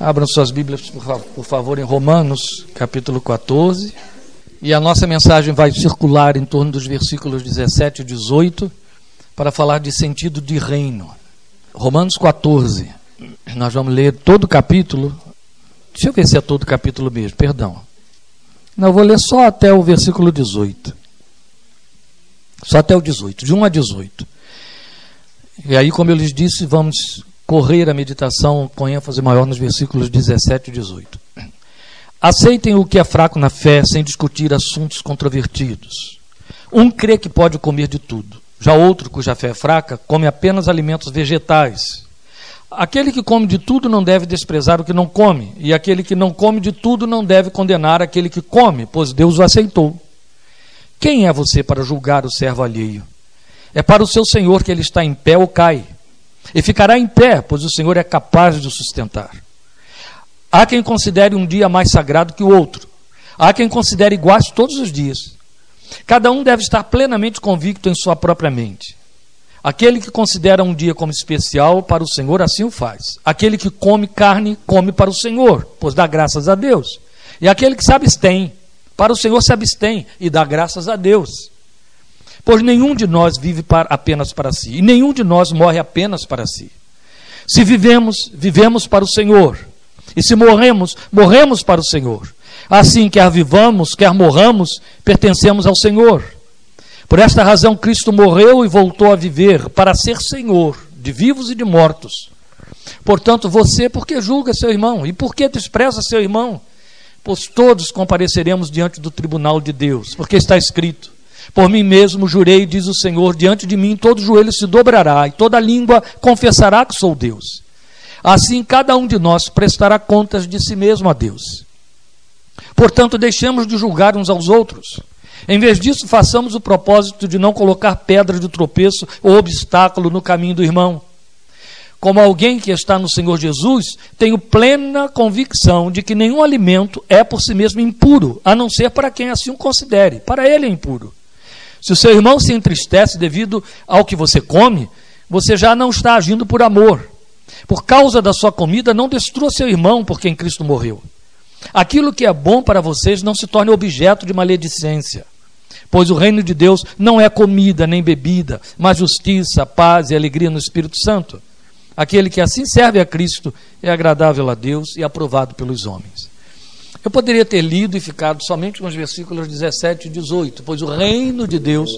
Abram suas Bíblias, por favor, em Romanos, capítulo 14. E a nossa mensagem vai circular em torno dos versículos 17 e 18 para falar de sentido de reino. Romanos 14. Nós vamos ler todo o capítulo. Deixa eu ver se é todo o capítulo mesmo, perdão. Não, vou ler só até o versículo 18. Só até o 18, de 1 a 18. E aí, como eu lhes disse, vamos correr a meditação com ênfase maior nos versículos 17 e 18. Aceitem o que é fraco na fé sem discutir assuntos controvertidos. Um crê que pode comer de tudo, já outro, cuja fé é fraca, come apenas alimentos vegetais. Aquele que come de tudo não deve desprezar o que não come, e aquele que não come de tudo não deve condenar aquele que come, pois Deus o aceitou. Quem é você para julgar o servo alheio? É para o seu senhor que ele está em pé ou cai e ficará em pé, pois o Senhor é capaz de o sustentar. Há quem considere um dia mais sagrado que o outro. Há quem considere iguais todos os dias. Cada um deve estar plenamente convicto em sua própria mente. Aquele que considera um dia como especial para o Senhor, assim o faz. Aquele que come carne, come para o Senhor, pois dá graças a Deus. E aquele que se abstém, para o Senhor se abstém e dá graças a Deus. Pois nenhum de nós vive para, apenas para si, e nenhum de nós morre apenas para si. Se vivemos, vivemos para o Senhor. E se morremos, morremos para o Senhor. Assim, quer vivamos, quer morramos, pertencemos ao Senhor. Por esta razão, Cristo morreu e voltou a viver para ser Senhor de vivos e de mortos. Portanto, você, por que julga seu irmão? E por que despreza seu irmão? Pois todos compareceremos diante do tribunal de Deus, porque está escrito: por mim mesmo jurei, diz o Senhor, diante de mim todo joelho se dobrará e toda língua confessará que sou Deus. Assim cada um de nós prestará contas de si mesmo a Deus. Portanto, deixemos de julgar uns aos outros. Em vez disso, façamos o propósito de não colocar pedra de tropeço ou obstáculo no caminho do irmão. Como alguém que está no Senhor Jesus, tenho plena convicção de que nenhum alimento é por si mesmo impuro, a não ser para quem assim o considere. Para ele é impuro. Se o seu irmão se entristece devido ao que você come, você já não está agindo por amor. Por causa da sua comida, não destrua seu irmão por quem Cristo morreu. Aquilo que é bom para vocês não se torne objeto de maledicência. Pois o reino de Deus não é comida nem bebida, mas justiça, paz e alegria no Espírito Santo. Aquele que assim serve a Cristo é agradável a Deus e aprovado pelos homens. Eu poderia ter lido e ficado somente com os versículos 17 e 18, pois o reino de Deus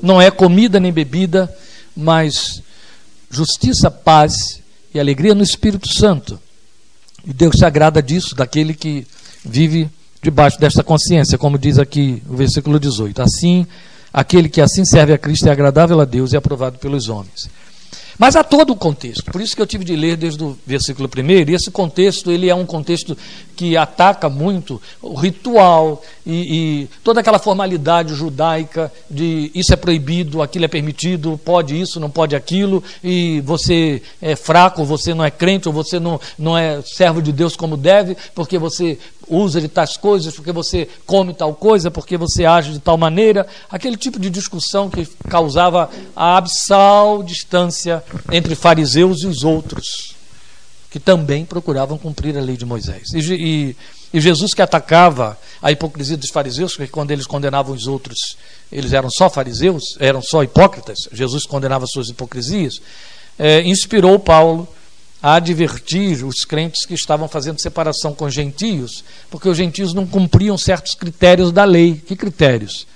não é comida nem bebida, mas justiça, paz e alegria no Espírito Santo. E Deus se agrada disso, daquele que vive debaixo desta consciência, como diz aqui o versículo 18. Assim, aquele que assim serve a Cristo é agradável a Deus e aprovado pelos homens. Mas há todo o contexto. Por isso que eu tive de ler desde o versículo 1. E esse contexto ele é um contexto que ataca muito o ritual e, e, toda aquela formalidade judaica de isso é proibido, aquilo é permitido, pode isso, não pode aquilo, e você é fraco, você não é crente, ou você não, não é servo de Deus como deve, porque você usa de tais coisas, porque você come tal coisa, porque você age de tal maneira. Aquele tipo de discussão que causava a absal distância entre fariseus e os outros, que também procuravam cumprir a lei de Moisés. E, e, e Jesus que atacava a hipocrisia dos fariseus, porque quando eles condenavam os outros, eles eram só fariseus, eram só hipócritas, Jesus condenava suas hipocrisias, é, inspirou Paulo a advertir os crentes que estavam fazendo separação com gentios, porque os gentios não cumpriam certos critérios da lei. Que critérios?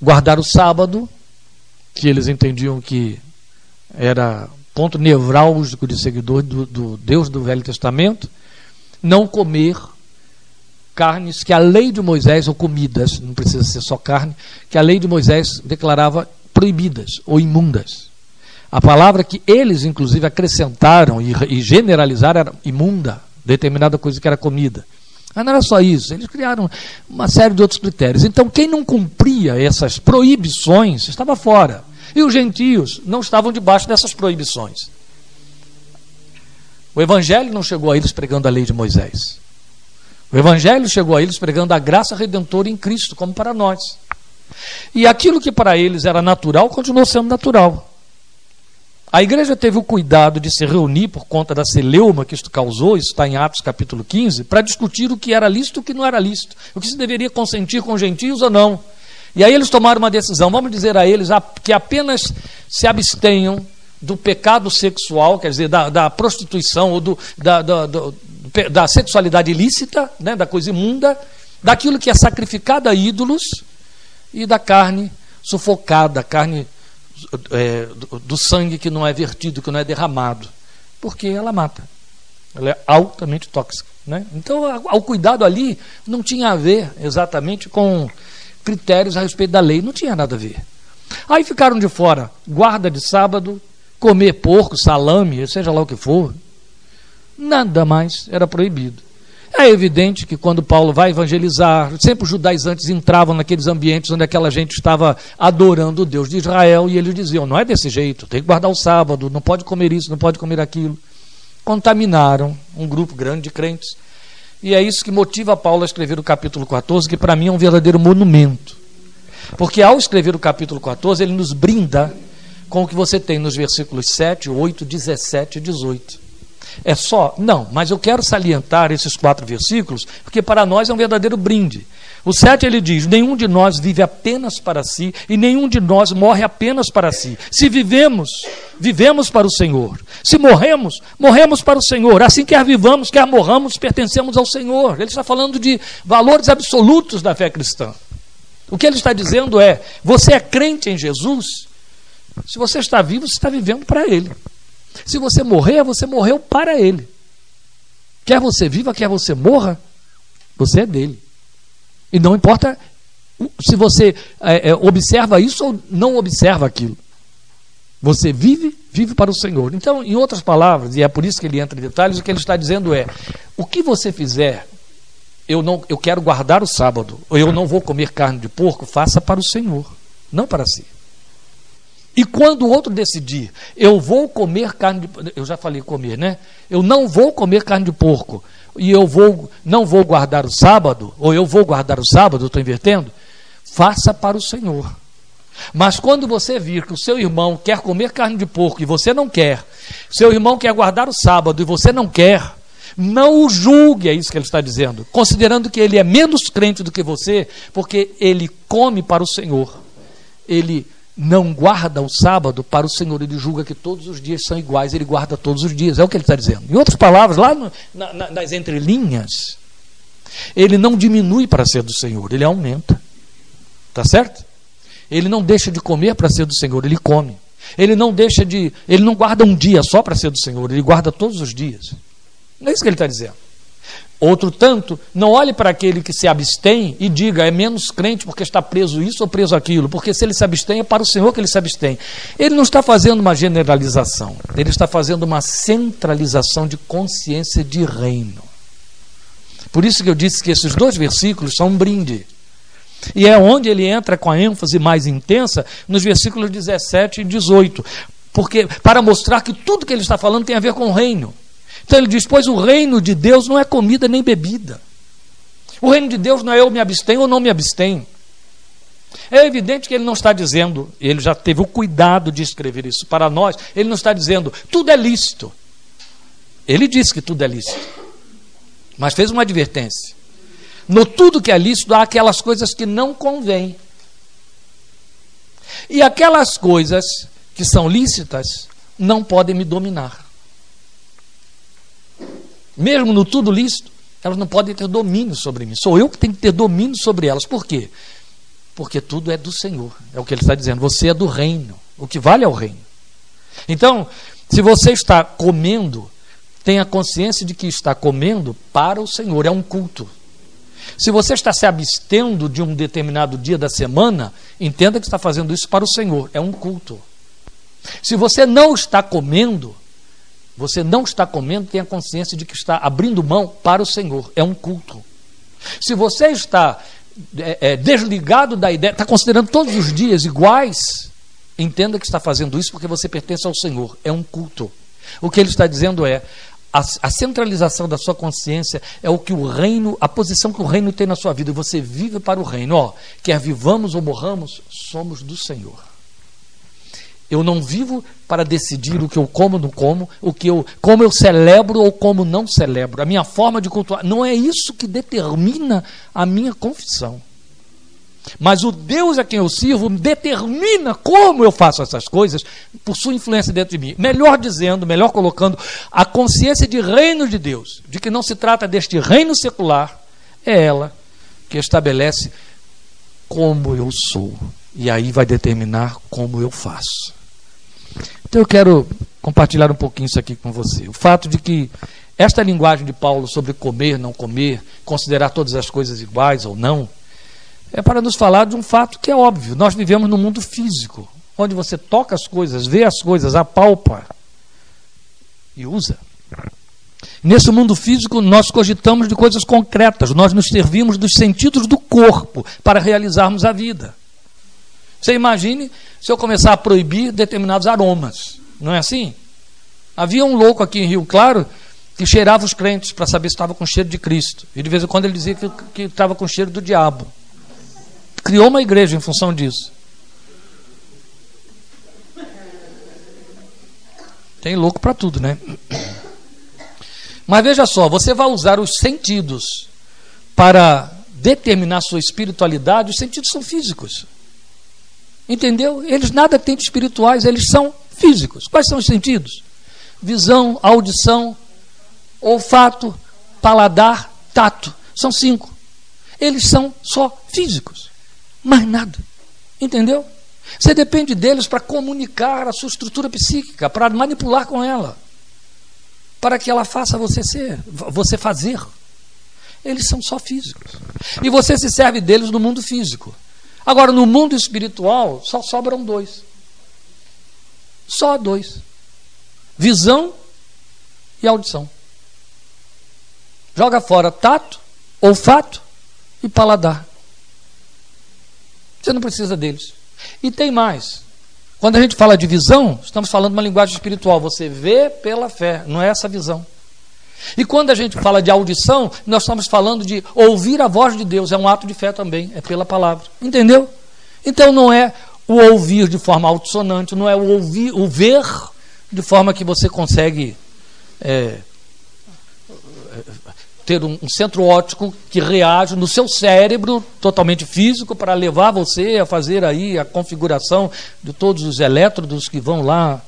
Guardar o sábado, que eles entendiam que era ponto nevrálgico de seguidor do, do Deus do Velho Testamento, não comer carnes que a lei de Moisés, ou comidas, não precisa ser só carne, que a lei de Moisés declarava proibidas ou imundas. A palavra que eles, inclusive, acrescentaram e, e generalizaram era imunda, determinada coisa que era comida. Mas não era só isso, eles criaram uma série de outros critérios. Então, quem não cumpria essas proibições estava fora. E os gentios não estavam debaixo dessas proibições. O Evangelho não chegou a eles pregando a lei de Moisés. O Evangelho chegou a eles pregando a graça redentora em Cristo, como para nós. E aquilo que para eles era natural continuou sendo natural. A igreja teve o cuidado de se reunir por conta da celeuma que isto causou, isso está em Atos capítulo 15, para discutir o que era lícito e o que não era lícito, o que se deveria consentir com gentios ou não. E aí eles tomaram uma decisão, vamos dizer a eles que apenas se abstenham do pecado sexual, quer dizer, da, da prostituição ou do, da, da, do, da sexualidade ilícita, né, da coisa imunda, daquilo que é sacrificado a ídolos e da carne sufocada, carne é, do, do sangue que não é vertido, que não é derramado, porque ela mata. Ela é altamente tóxica. Né? Então, o cuidado ali não tinha a ver exatamente com critérios a respeito da lei, não tinha nada a ver. Aí ficaram de fora guarda de sábado, comer porco, salame, seja lá o que for. Nada mais era proibido. É evidente que quando Paulo vai evangelizar, sempre os judaizantes entravam naqueles ambientes onde aquela gente estava adorando o Deus de Israel e eles diziam: não é desse jeito, tem que guardar o sábado, não pode comer isso, não pode comer aquilo. Contaminaram um grupo grande de crentes. E é isso que motiva Paulo a escrever o capítulo 14, que para mim é um verdadeiro monumento. Porque ao escrever o capítulo 14, ele nos brinda com o que você tem nos versículos 7, 8, 17 e 18. É só? Não, mas eu quero salientar esses quatro versículos, porque para nós é um verdadeiro brinde. O 7 ele diz: Nenhum de nós vive apenas para si, e nenhum de nós morre apenas para si. Se vivemos, vivemos para o Senhor. Se morremos, morremos para o Senhor. Assim, quer vivamos, quer morramos, pertencemos ao Senhor. Ele está falando de valores absolutos da fé cristã. O que ele está dizendo é: você é crente em Jesus? Se você está vivo, você está vivendo para Ele. Se você morrer, você morreu para Ele. Quer você viva, quer você morra, você é dele. E não importa se você é, é, observa isso ou não observa aquilo. Você vive, vive para o Senhor. Então, em outras palavras, e é por isso que ele entra em detalhes, o que ele está dizendo é: o que você fizer, eu não, eu quero guardar o sábado, ou eu não vou comer carne de porco, faça para o Senhor, não para si. E quando o outro decidir, eu vou comer carne de eu já falei comer, né? Eu não vou comer carne de porco e eu vou não vou guardar o sábado, ou eu vou guardar o sábado, estou invertendo, faça para o Senhor. Mas quando você vir que o seu irmão quer comer carne de porco e você não quer, seu irmão quer guardar o sábado e você não quer, não o julgue, é isso que ele está dizendo, considerando que ele é menos crente do que você, porque ele come para o Senhor. Ele não guarda o sábado para o Senhor, ele julga que todos os dias são iguais, ele guarda todos os dias, é o que ele está dizendo. Em outras palavras, lá no, na, nas entrelinhas, ele não diminui para ser do Senhor, ele aumenta. Tá certo? Ele não deixa de comer para ser do Senhor, ele come. Ele não deixa de. Ele não guarda um dia só para ser do Senhor, ele guarda todos os dias. Não é isso que ele está dizendo. Outro tanto, não olhe para aquele que se abstém e diga é menos crente porque está preso isso ou preso aquilo, porque se ele se abstém é para o Senhor que ele se abstém. Ele não está fazendo uma generalização, ele está fazendo uma centralização de consciência de reino. Por isso que eu disse que esses dois versículos são um brinde. E é onde ele entra com a ênfase mais intensa nos versículos 17 e 18, porque para mostrar que tudo que ele está falando tem a ver com o reino. Então ele diz: Pois o reino de Deus não é comida nem bebida. O reino de Deus não é eu me abstenho ou não me abstenho. É evidente que ele não está dizendo, ele já teve o cuidado de escrever isso para nós, ele não está dizendo tudo é lícito. Ele disse que tudo é lícito, mas fez uma advertência. No tudo que é lícito, há aquelas coisas que não convêm. E aquelas coisas que são lícitas não podem me dominar mesmo no tudo lícito, elas não podem ter domínio sobre mim. Sou eu que tenho que ter domínio sobre elas. Por quê? Porque tudo é do Senhor. É o que ele está dizendo. Você é do reino. O que vale é o reino. Então, se você está comendo, tenha consciência de que está comendo para o Senhor. É um culto. Se você está se abstendo de um determinado dia da semana, entenda que está fazendo isso para o Senhor. É um culto. Se você não está comendo, você não está comendo, tenha consciência de que está abrindo mão para o Senhor. É um culto. Se você está é, é, desligado da ideia, está considerando todos os dias iguais, entenda que está fazendo isso porque você pertence ao Senhor. É um culto. O que ele está dizendo é: a, a, centralização da sua consciência é o que o reino, a posição que o reino tem na sua vida. Você vive para o reino. Ó, quer vivamos ou morramos, somos do Senhor. Eu não vivo para decidir o que eu como ou não como, o que eu, como eu celebro ou como não celebro. A minha forma de cultuar. Não é isso que determina a minha confissão. Mas o Deus a quem eu sirvo determina como eu faço essas coisas por sua influência dentro de mim. Melhor dizendo, melhor colocando, a consciência de reino de Deus, de que não se trata deste reino secular, é ela que estabelece como eu sou. E aí vai determinar como eu faço. Então eu quero compartilhar um pouquinho isso aqui com você. O fato de que esta linguagem de Paulo sobre comer, não comer, considerar todas as coisas iguais ou não, é para nos falar de um fato que é óbvio. Nós vivemos no mundo físico, onde você toca as coisas, vê as coisas, apalpa e usa. Nesse mundo físico, nós cogitamos de coisas concretas, nós nos servimos dos sentidos do corpo para realizarmos a vida. Você imagine se eu começar a proibir determinados aromas, não é assim? Havia um louco aqui em Rio Claro que cheirava os crentes para saber se estava com cheiro de Cristo. E de vez em quando ele dizia que, estava com cheiro do diabo. Criou uma igreja em função disso. Tem louco para tudo, né? Mas veja só, você vai usar os sentidos para determinar sua espiritualidade, os sentidos são físicos. Entendeu? Eles nada têm de espirituais, eles são físicos. Quais são os sentidos? Visão, audição, olfato, paladar, tato. São cinco. Eles são só físicos. Mais nada. Entendeu? Você depende deles para comunicar a sua estrutura psíquica, para manipular com ela para que ela faça você ser, você fazer. Eles são só físicos. E você se serve deles no mundo físico. Agora, no mundo espiritual, só sobram dois. Só dois: visão e audição. Joga fora tato, olfato e paladar. Você não precisa deles. E tem mais. Quando a gente fala de visão, estamos falando uma linguagem espiritual. Você vê pela fé, não é essa visão. E quando a gente fala de audição, nós estamos falando de ouvir a voz de Deus. É um ato de fé também, é pela palavra. Entendeu? Então não é o ouvir de forma altissonante, não é o ouvir, o ver de forma que você consegue é, ter um, um, centro óptico que reage no seu cérebro, totalmente físico, para levar você a fazer aí a configuração de todos os elétrodos que vão lá,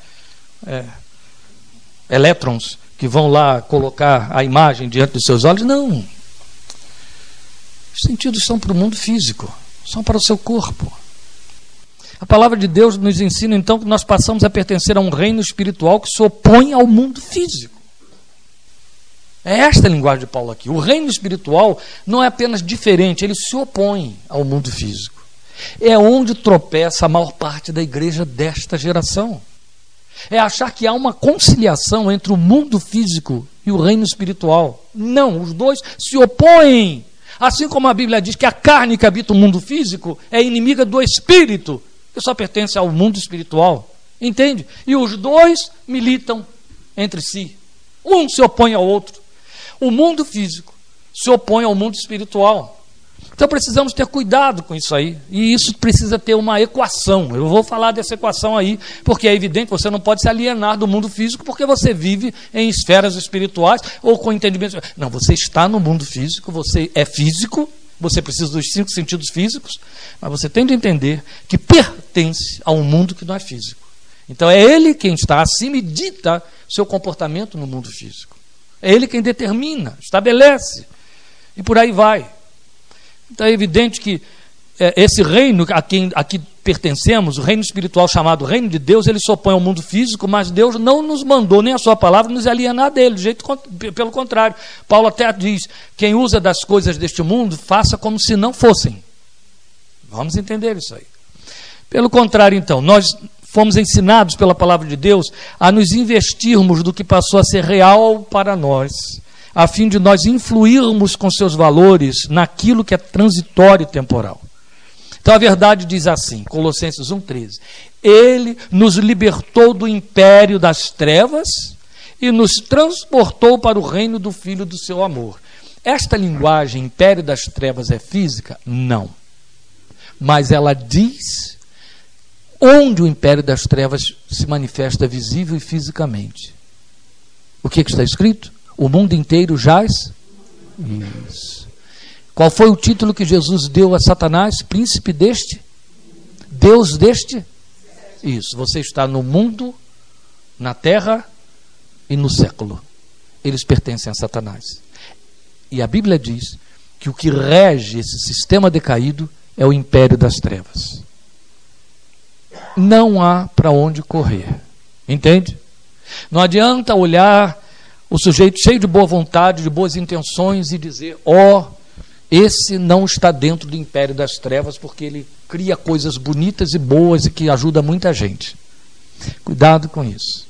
é, elétrons que vão lá colocar a imagem diante dos seus olhos. Não. Os sentidos são para o mundo físico, são para o seu corpo. A palavra de Deus nos ensina então que nós passamos a pertencer a um reino espiritual que se opõe ao mundo físico. É esta a linguagem de Paulo aqui. O reino espiritual não é apenas diferente, ele se opõe ao mundo físico. É onde tropeça a maior parte da igreja desta geração. É achar que há uma conciliação entre o mundo físico e o reino espiritual. Não, os dois se opõem. Assim como a Bíblia diz que a carne que habita o mundo físico é inimiga do espírito, que só pertence ao mundo espiritual. Entende? E os dois militam entre si. Um se opõe ao outro. O mundo físico se opõe ao mundo espiritual. Então precisamos ter cuidado com isso aí. E isso precisa ter uma equação. Eu vou falar dessa equação aí, porque é evidente que você não pode se alienar do mundo físico porque você vive em esferas espirituais ou com entendimento. Não, você está no mundo físico, você é físico, você precisa dos cinco sentidos físicos, mas você tem de entender que pertence a um mundo que não é físico. Então é ele quem está acima e dita seu comportamento no mundo físico. É Ele quem determina, estabelece. E por aí vai. Então é evidente que é, esse reino a quem aqui pertencemos, o reino espiritual chamado reino de Deus, ele se opõe ao mundo físico, mas Deus não nos mandou nem a sua palavra nos alienar dele, de jeito, pelo contrário. Paulo até diz: quem usa das coisas deste mundo, faça como se não fossem. Vamos entender isso aí. Pelo contrário, então, nós fomos ensinados pela palavra de Deus a nos investirmos do que passou a ser real para nós, a fim de nós influirmos com seus valores naquilo que é transitório e temporal. Então a verdade diz assim, Colossenses 1,13: Ele nos libertou do império das trevas e nos transportou para o reino do Filho do seu amor. Esta linguagem, império das trevas, é física? Não. Mas ela diz onde o império das trevas se manifesta visível e fisicamente. O que, que está escrito? O mundo inteiro jaz. Isso. Qual foi o título que Jesus deu a Satanás? Príncipe deste? Deus deste? Isso. Você está no mundo, na terra e no século. Eles pertencem a Satanás. E a Bíblia diz que o que rege esse sistema decaído é o império das trevas. Não há para onde correr. Entende? Não adianta olhar o sujeito cheio de boa vontade, de boas intenções e dizer: ó, oh, esse não está dentro do império das trevas porque ele cria coisas bonitas e boas e que ajuda muita gente. Cuidado com isso.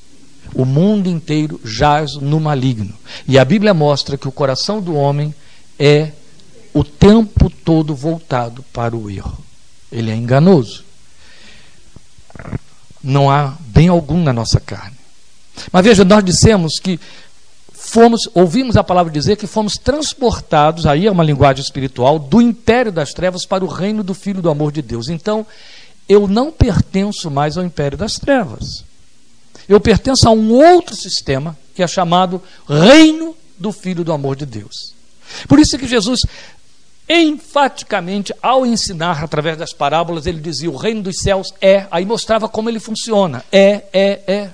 O mundo inteiro jaz no maligno. E a Bíblia mostra que o coração do homem é o tempo todo voltado para o erro. Ele é enganoso. Não há bem algum na nossa carne. Mas veja, nós dissemos que fomos, ouvimos a palavra dizer que fomos transportados, aí é uma linguagem espiritual, do império das trevas para o reino do Filho do amor de Deus. Então, eu não pertenço mais ao império das trevas. Eu pertenço a um outro sistema que é chamado reino do Filho do amor de Deus. Por isso que Jesus enfaticamente, ao ensinar através das parábolas, ele dizia: o reino dos céus é, aí mostrava como ele funciona. É, é, é.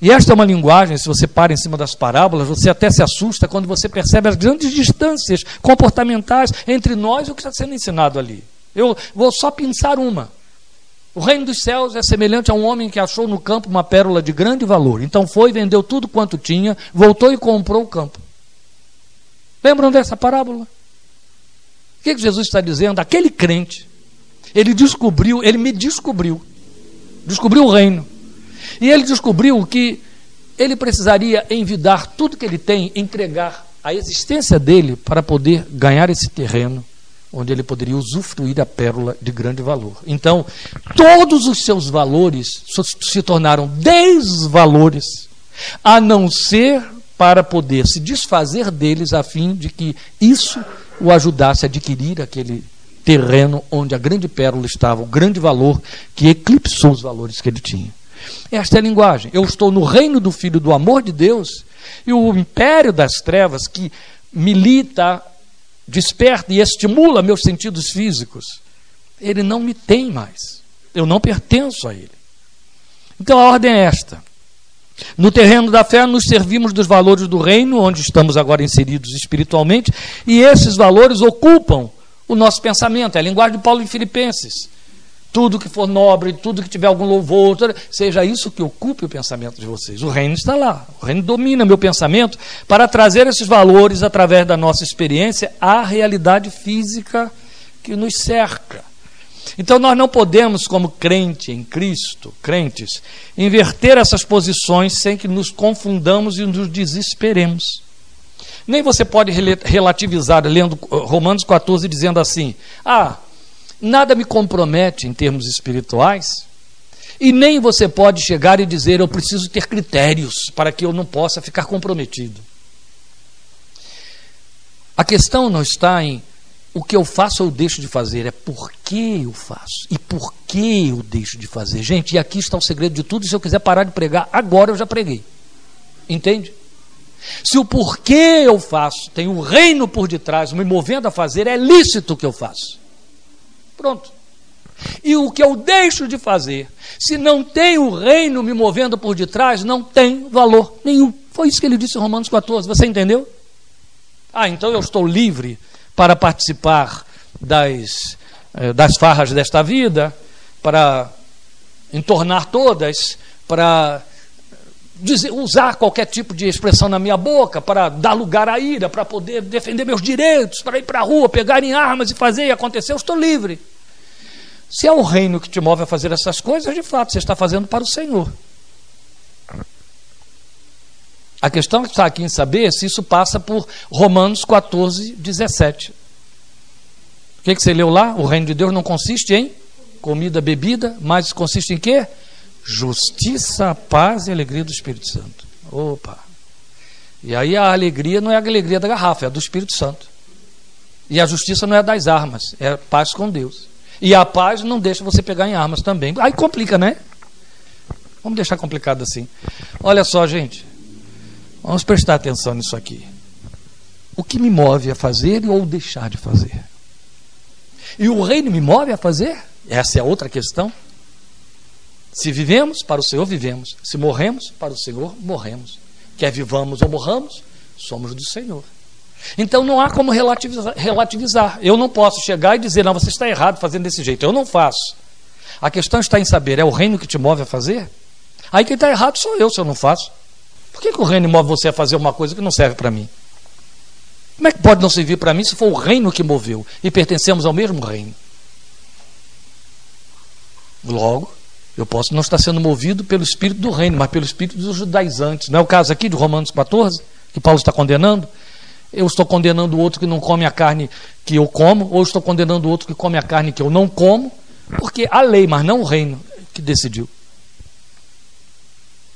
E esta é uma linguagem, se você para em cima das parábolas, você até se assusta quando você percebe as grandes distâncias comportamentais entre nós e o que está sendo ensinado ali. Eu vou só pensar uma. O reino dos céus é semelhante a um homem que achou no campo uma pérola de grande valor. Então foi, vendeu tudo quanto tinha, voltou e comprou o campo. Lembram dessa parábola? O que, que Jesus está dizendo? Aquele crente, ele descobriu, ele me descobriu, descobriu o reino. E ele descobriu que ele precisaria envidar tudo que ele tem, entregar a existência dele para poder ganhar esse terreno onde ele poderia usufruir da pérola de grande valor. Então, todos os seus valores se tornaram desvalores, a não ser para poder se desfazer deles, a fim de que isso o ajudasse a adquirir aquele terreno onde a grande pérola estava, o grande valor que eclipsou os valores que ele tinha. Esta é a linguagem. Eu estou no reino do Filho do amor de Deus e o império das trevas que milita desperta e estimula meus sentidos físicos, ele não me tem mais. Eu não pertenço a ele. Então a ordem é esta. No terreno da fé, nos servimos dos valores do reino, onde estamos agora inseridos espiritualmente, e esses valores ocupam o nosso pensamento. É a linguagem de Paulo em Filipenses tudo que for nobre, tudo que tiver algum louvor, seja isso que ocupe o pensamento de vocês. O reino está lá, o reino domina meu pensamento para trazer esses valores através da nossa experiência à realidade física que nos cerca. Então nós não podemos, como crente em Cristo, crentes, inverter essas posições sem que nos confundamos e nos desesperemos. Nem você pode relativizar lendo Romanos 14 dizendo assim: "Ah, nada me compromete em termos espirituais, e nem você pode chegar e dizer eu preciso ter critérios para que eu não possa ficar comprometido. A questão não está em o que eu faço ou deixo de fazer, é por que eu faço e por que eu deixo de fazer. Gente, e aqui está o segredo de tudo. Se eu quiser parar de pregar, agora eu já preguei. Entende? Se o porquê eu faço tem o um reino por detrás me movendo a fazer, é lícito o que eu faço. Pronto. E o que eu deixo de fazer, se não tem o reino me movendo por detrás, não tem valor nenhum. Foi isso que ele disse em Romanos 14. Você entendeu? Ah, então eu estou livre para participar das, eh, das farras desta vida, para entornar todas, para dizer, usar qualquer tipo de expressão na minha boca para dar lugar à ira, para poder defender meus direitos, para ir para a rua, pegar em armas e fazer e acontecer, eu estou livre. Se é o reino que te move a fazer essas coisas, de fato, você está fazendo para o Senhor. A questão que está aqui em saber se isso passa por Romanos 14, 17. O que, que você leu lá? O reino de Deus não consiste em comida, bebida, mas consiste em quê? Justiça, paz e alegria do Espírito Santo. Opa! E aí a alegria não é a alegria da garrafa, é a do Espírito Santo. E a justiça não é das armas, é paz com Deus. E a paz não deixa você pegar em armas também. Aí complica, né? Vamos deixar complicado assim. Olha só, gente. Vamos prestar atenção nisso aqui. O que me move a fazer ou deixar de fazer? E o reino me move a fazer? Essa é outra questão. Se vivemos, para o Senhor vivemos. Se morremos, para o Senhor morremos. Quer vivamos ou morramos, somos do Senhor. Então não há como relativizar. Eu não posso chegar e dizer, não, você está errado fazendo desse jeito. Eu não faço. A questão está em saber, é o reino que te move a fazer? Aí quem está errado sou eu se eu não faço. Por que, que o reino move você a fazer uma coisa que não serve para mim? Como é que pode não servir para mim se for o reino que moveu e pertencemos ao mesmo reino? Logo, eu posso não estar sendo movido pelo espírito do reino, mas pelo espírito dos judaizantes. Não é o caso aqui de Romanos 14, que Paulo está condenando? Eu estou condenando o outro que não come a carne que eu como, ou estou condenando o outro que come a carne que eu não como, porque a lei, mas não o reino, que decidiu.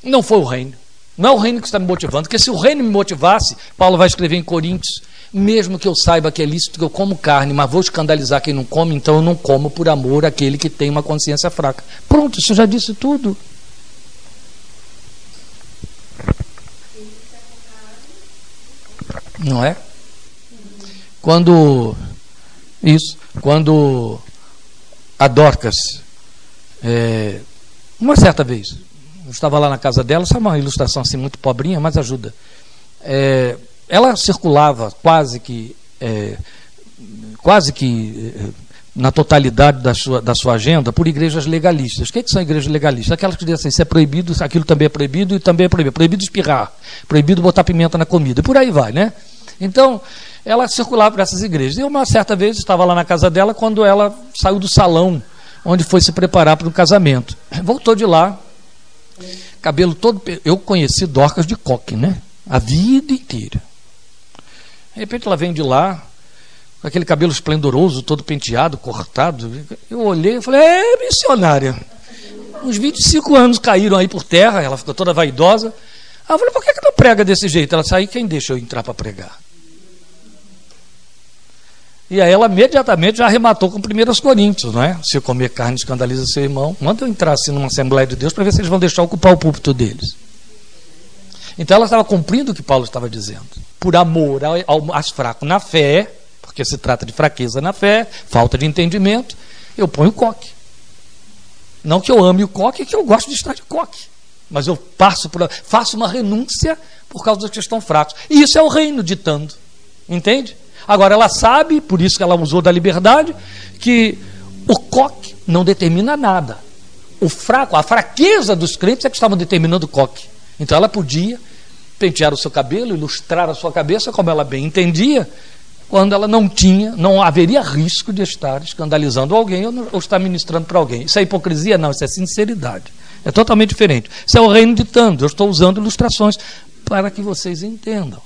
Não foi o reino. Não é o reino que está me motivando, porque se o reino me motivasse, Paulo vai escrever em Coríntios, mesmo que eu saiba que é lícito que eu como carne, mas vou escandalizar quem não come, então eu não como por amor àquele que tem uma consciência fraca. Pronto, isso já disse tudo. Não é? Quando isso, quando a Dorcas, é, uma certa vez, eu estava lá na casa dela, só uma ilustração assim muito pobrinha, mas ajuda. É, ela circulava quase que é, quase que é, na totalidade da sua, da sua agenda por igrejas legalistas. O que, é que são igrejas legalistas? Aquelas que dizem assim, isso é proibido, aquilo também é proibido e também é proibido. Proibido espirrar, proibido botar pimenta na comida, e por aí vai, né? Então, ela circulava por essas igrejas. E uma certa vez estava lá na casa dela quando ela saiu do salão onde foi se preparar para o casamento. Voltou de lá, cabelo todo. Eu conheci Dorcas de coque, né? A vida inteira. De repente ela vem de lá, com aquele cabelo esplendoroso, todo penteado, cortado. Eu olhei e falei: é missionária. Uns 25 anos caíram aí por terra, ela ficou toda vaidosa. Aí eu falei: por que, que não prega desse jeito? Ela saiu, quem deixa eu entrar para pregar? E aí ela imediatamente já arrematou com 1 Coríntios, não é? Se comer carne escandaliza seu irmão. Manda eu entrar assim numa Assembleia de Deus para ver se eles vão deixar ocupar o púlpito deles. Então ela estava cumprindo o que Paulo estava dizendo. Por amor aos fracos na fé, porque se trata de fraqueza na fé, falta de entendimento, eu ponho coque. Não que eu ame o coque, que eu gosto de estar de coque. Mas eu passo por, faço uma renúncia por causa dos que estão fracos. E isso é o reino ditando. Entende? Agora, ela sabe, por isso que ela usou da liberdade, que o coque não determina nada. O fraco, a fraqueza dos crentes é que estavam determinando o coque. Então ela podia pentear o seu cabelo, ilustrar a sua cabeça como ela bem entendia, quando ela não tinha, não haveria risco de estar escandalizando alguém ou, ou estar ministrando para alguém. Isso é hipocrisia? Não, isso é sinceridade. É totalmente diferente. Isso é o reino ditando. Eu estou usando ilustrações para que vocês entendam.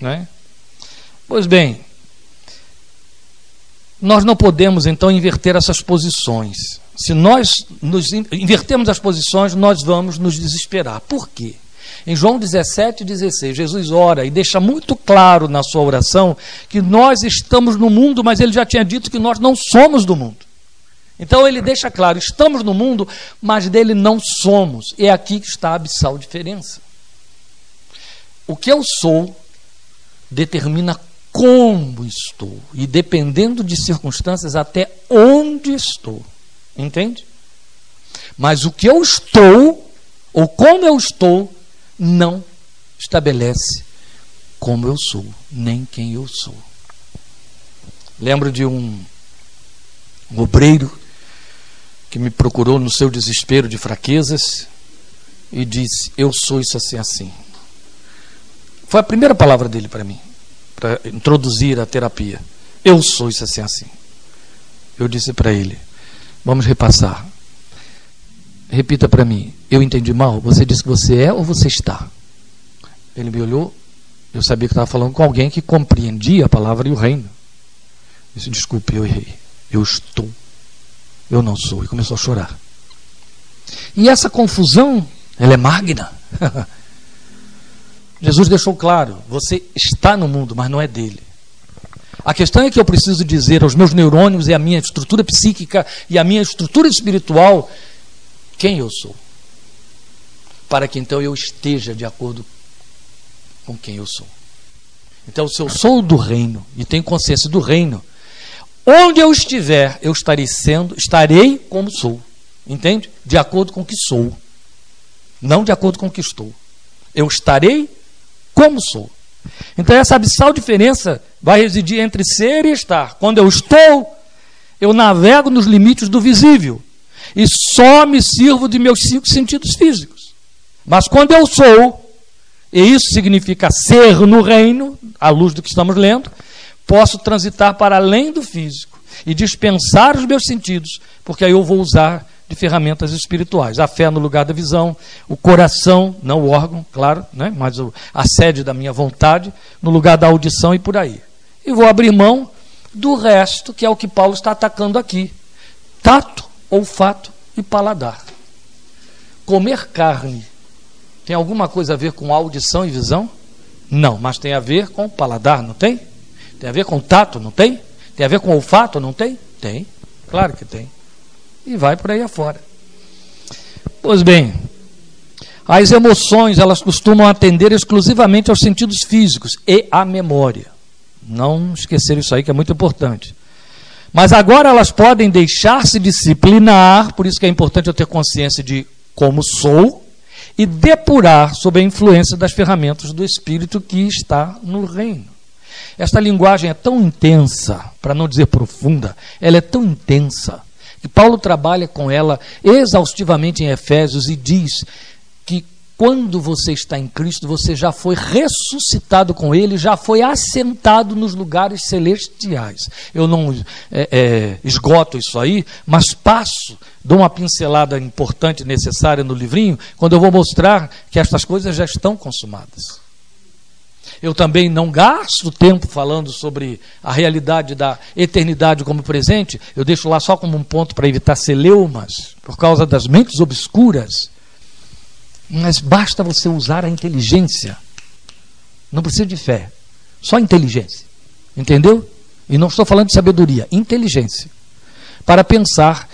Né? Pois bem, nós não podemos então inverter essas posições. Se nós nos invertermos as posições, nós vamos nos desesperar. Por quê? Em João 17, 16, Jesus ora e deixa muito claro na sua oração que nós estamos no mundo, mas ele já tinha dito que nós não somos do mundo. Então ele deixa claro: estamos no mundo, mas dele não somos. É aqui que está a abissal diferença. O que eu sou determina como estou e dependendo de circunstâncias até onde estou. Entende? Mas o que eu estou ou como eu estou não estabelece como eu sou, nem quem eu sou. Lembro de um, um obreiro que me procurou no seu desespero de fraquezas e disse: Eu sou isso assim assim. Foi a primeira palavra dele para mim para introduzir a terapia. Eu sou isso assim assim. Eu disse para ele: Vamos repassar. Repita para mim. Eu entendi mal? Você disse que você é ou você está? Ele me olhou. Eu sabia que estava falando com alguém que compreendia a palavra e o reino. Disse: Desculpe, eu errei. Eu estou. Eu não sou. E começou a chorar. E essa confusão, ela é magna. Jesus deixou claro: você está no mundo, mas não é dele. A questão é que eu preciso dizer aos meus neurônios e à minha estrutura psíquica e à minha estrutura espiritual quem eu sou. Para que então eu esteja de acordo com quem eu sou. Então, se eu sou do reino e tenho consciência do reino, onde eu estiver, eu estarei sendo, estarei como sou. Entende? De acordo com o que sou. Não de acordo com o que estou. Eu estarei como sou. Então, essa abissal diferença vai residir entre ser e estar. Quando eu estou, eu navego nos limites do visível e só me sirvo de meus cinco sentidos físicos. Mas quando eu sou, e isso significa ser no reino, à luz do que estamos lendo, posso transitar para além do físico e dispensar os meus sentidos, porque aí eu vou usar de ferramentas espirituais. A fé no lugar da visão, o coração, não o órgão, claro, né? mas a sede da minha vontade, no lugar da audição e por aí. E vou abrir mão do resto, que é o que Paulo está atacando aqui: tato, olfato e paladar. Comer carne tem alguma coisa a ver com audição e visão? Não, mas tem a ver com paladar, não tem? Tem a ver com tato, não tem? Tem a ver com olfato, não tem? Tem, claro que tem e vai por aí afora. Pois bem, as emoções elas costumam atender exclusivamente aos sentidos físicos e à memória. Não esquecer isso aí que é muito importante. Mas agora elas podem deixar-se disciplinar, por isso que é importante eu ter consciência de como sou e depurar sob a influência das ferramentas do espírito que está no reino. Esta linguagem é tão intensa, para não dizer profunda, ela é tão intensa e Paulo trabalha com ela exaustivamente em Efésios e diz que quando você está em Cristo, você já foi ressuscitado com Ele, já foi assentado nos lugares celestiais. Eu não é, é, esgoto isso aí, mas passo, dou uma pincelada importante necessária no livrinho, quando eu vou mostrar que estas coisas já estão consumadas. Eu também não gasto tempo falando sobre a realidade da eternidade como presente. Eu deixo lá só como um ponto para evitar celeumas, por causa das mentes obscuras. Mas basta você usar a inteligência. Não precisa de fé, só inteligência. Entendeu? E não estou falando de sabedoria, inteligência. Para pensar